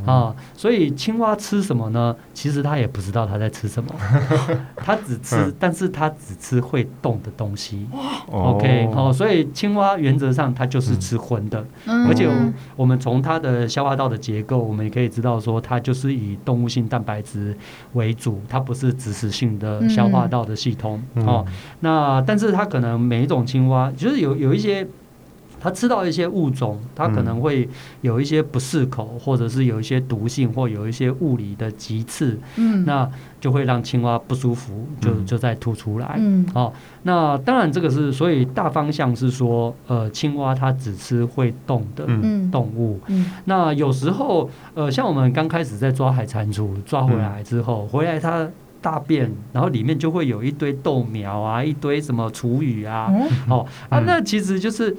哦、啊，所以青蛙吃什么呢？其实它也不知道它在吃什么，它只吃，嗯、但是它只吃会动的东西。哦、OK，哦，所以青蛙原则上它就是吃荤的，嗯、而且我们从它的消化道的结构，我们也可以知道说，它就是以动物性蛋白质为主，它不是植食性的消化道的系统。嗯、哦，那但是。它可能每一种青蛙，就是有有一些它吃到一些物种，它可能会有一些不适口，或者是有一些毒性，或有一些物理的棘刺，嗯，那就会让青蛙不舒服，就就再吐出来，嗯，哦，那当然这个是，所以大方向是说，呃，青蛙它只吃会动的动物，嗯，嗯，那有时候，呃，像我们刚开始在抓海蟾蜍，抓回来之后，回来它。大便，然后里面就会有一堆豆苗啊，一堆什么厨余啊，嗯、哦啊，那其实就是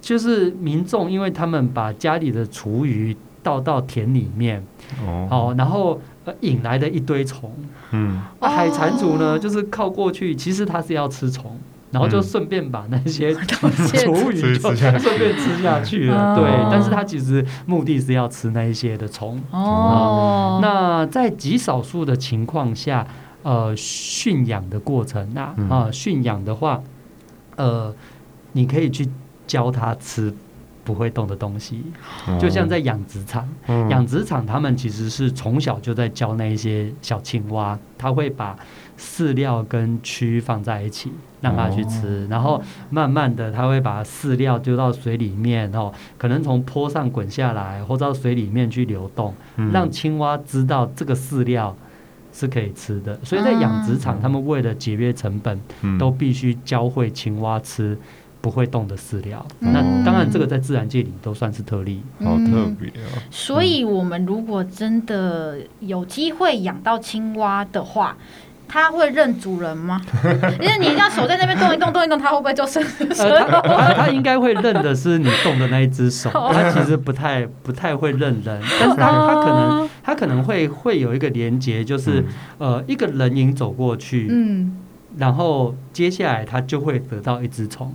就是民众，因为他们把家里的厨余倒到田里面，哦，哦然后引来的一堆虫，嗯，啊、海蟾蜍呢，就是靠过去，其实它是要吃虫，然后就顺便把那些 厨余就顺便吃下去了，对，但是它其实目的是要吃那一些的虫，哦，那在极少数的情况下。呃，驯养的过程那，啊，驯养的话，呃，你可以去教它吃不会动的东西，就像在养殖场，养殖场他们其实是从小就在教那一些小青蛙，他会把饲料跟蛆放在一起，让它去吃，然后慢慢的它会把饲料丢到水里面，哦，可能从坡上滚下来，或者到水里面去流动，让青蛙知道这个饲料。是可以吃的，所以在养殖场，他们为了节约成本，都必须教会青蛙吃不会动的饲料。那当然，这个在自然界里都算是特例，好特别哦。所以，我们如果真的有机会养到青蛙的话，它会认主人吗？因为你这样手在那边动一动，动一动，它会不会就伸手？它它应该会认的是你动的那一只手，它其实不太不太会认人，但是它它可能它可能会会有一个连接，就是呃一个人影走过去，嗯，然后接下来它就会得到一只虫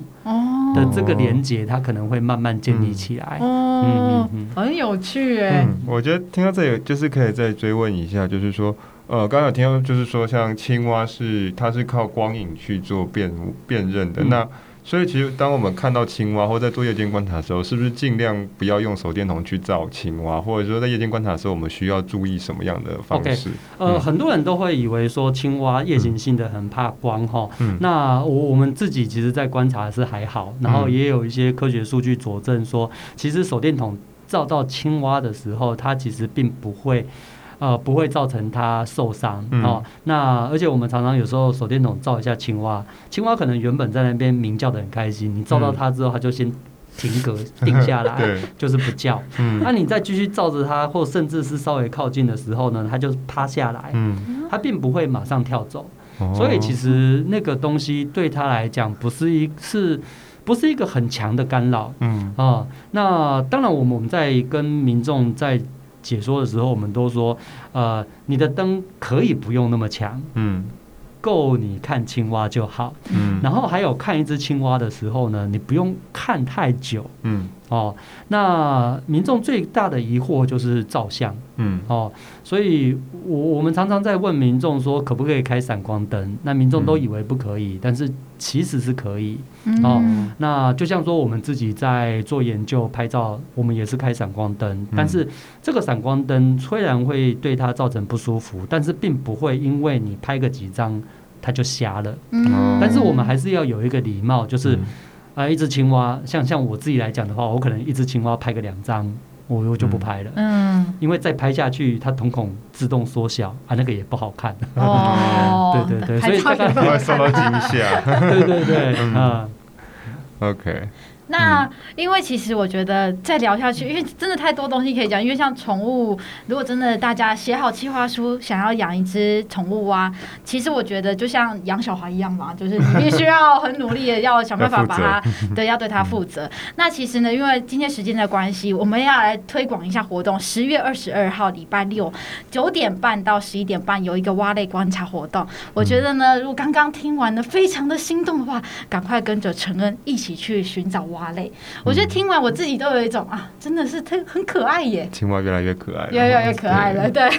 的这个连接，它可能会慢慢建立起来。嗯嗯嗯，很有趣哎。我觉得听到这里就是可以再追问一下，就是说。呃，刚刚有听到，就是说，像青蛙是它是靠光影去做辨辨认的。嗯、那所以，其实当我们看到青蛙或在做夜间观察的时候，是不是尽量不要用手电筒去照青蛙？或者说，在夜间观察的时候，我们需要注意什么样的方式？Okay, 呃，嗯、很多人都会以为说青蛙夜行性的很怕光哈。嗯。那我我们自己其实，在观察是还好，然后也有一些科学数据佐证说，其实手电筒照到青蛙的时候，它其实并不会。呃，不会造成它受伤、嗯、哦。那而且我们常常有时候手电筒照一下青蛙，青蛙可能原本在那边鸣叫的很开心，你照到它之后，它就先停格定下来，就是不叫。那、你再继续照着它，或甚至是稍微靠近的时候呢，它就趴下来，嗯、它并不会马上跳走。哦、所以其实那个东西对它来讲，不是一是不是一个很强的干扰。嗯啊、哦，那当然，我们我们在跟民众在。解说的时候，我们都说，呃，你的灯可以不用那么强，嗯，够你看青蛙就好，嗯，然后还有看一只青蛙的时候呢，你不用看太久，嗯。哦，那民众最大的疑惑就是照相，嗯，哦，所以我我们常常在问民众说，可不可以开闪光灯？那民众都以为不可以，嗯、但是其实是可以。哦，嗯、那就像说我们自己在做研究拍照，我们也是开闪光灯，嗯、但是这个闪光灯虽然会对它造成不舒服，但是并不会因为你拍个几张它就瞎了。嗯，但是我们还是要有一个礼貌，就是。嗯啊，一只青蛙，像像我自己来讲的话，我可能一只青蛙拍个两张，我我就不拍了。嗯，因为再拍下去，它瞳孔自动缩小，啊，那个也不好看。哦，对对对，所以大概会受到惊吓。对对对，嗯，OK。那因为其实我觉得再聊下去，因为真的太多东西可以讲。因为像宠物，如果真的大家写好计划书，想要养一只宠物啊，其实我觉得就像养小孩一样嘛，就是你必须要很努力的要想办法 把它，对，要对它负责。那其实呢，因为今天时间的关系，我们要来推广一下活动。十月二十二号礼拜六九点半到十一点半有一个蛙类观察活动。我觉得呢，如果刚刚听完了非常的心动的话，赶快跟着陈恩一起去寻找蛙。蛙类，我觉得听完我自己都有一种啊，真的是特很可爱耶。青蛙越来越可爱，越来越可爱了。对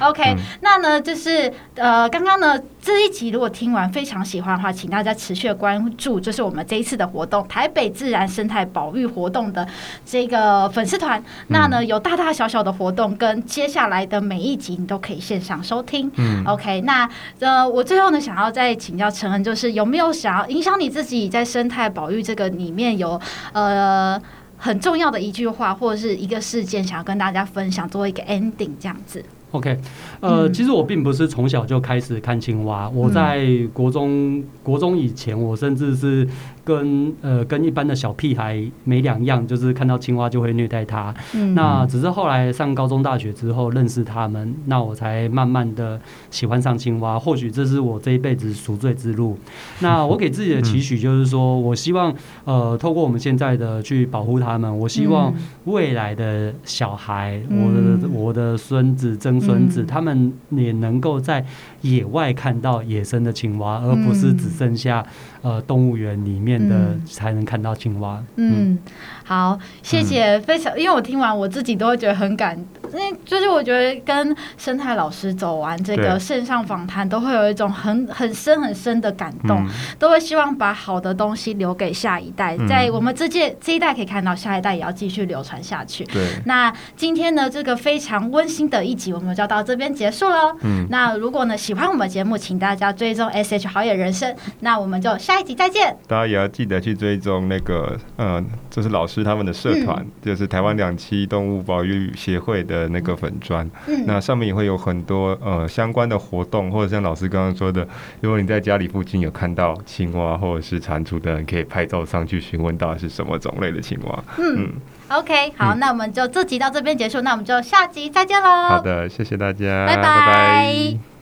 ，OK，那呢就是呃，刚刚呢这一集如果听完非常喜欢的话，请大家持续关注，就是我们这一次的活动——台北自然生态保育活动的这个粉丝团。嗯、那呢，有大大小小的活动，跟接下来的每一集你都可以线上收听。嗯，OK。那呃，我最后呢，想要再请教陈恩，就是有没有想要影响你自己在生态保育这个里面有呃很重要的一句话或者是一个事件，想要跟大家分享，做一个 ending 这样子？OK，呃，其实我并不是从小就开始看青蛙，我在国中国中以前，我甚至是。跟呃跟一般的小屁孩没两样，就是看到青蛙就会虐待它。嗯，那只是后来上高中大学之后认识他们，那我才慢慢的喜欢上青蛙。或许这是我这一辈子赎罪之路。那我给自己的期许就是说，我希望呃透过我们现在的去保护他们，我希望未来的小孩，我的我的孙子曾孙子，他们也能够在野外看到野生的青蛙，而不是只剩下呃动物园里面。的才能看到青蛙。嗯，嗯好，谢谢，非常，因为我听完我自己都会觉得很感，因为就是我觉得跟生态老师走完这个线上访谈，都会有一种很很深很深的感动，嗯、都会希望把好的东西留给下一代，嗯、在我们这届这一代可以看到，下一代也要继续流传下去。对，那今天呢，这个非常温馨的一集，我们就到这边结束喽。嗯，那如果呢喜欢我们节目，请大家追踪 SH 好野人生，那我们就下一集再见。大家也要。记得去追踪那个，呃，就是老师他们的社团，嗯、就是台湾两栖动物保育协会的那个粉砖。嗯，那上面也会有很多呃相关的活动，或者像老师刚刚说的，如果你在家里附近有看到青蛙或者是蟾蜍的人，可以拍照上去询问到底是什么种类的青蛙。嗯，嗯，OK，好，嗯、那我们就这集到这边结束，那我们就下集再见喽。好的，谢谢大家，拜拜。拜拜。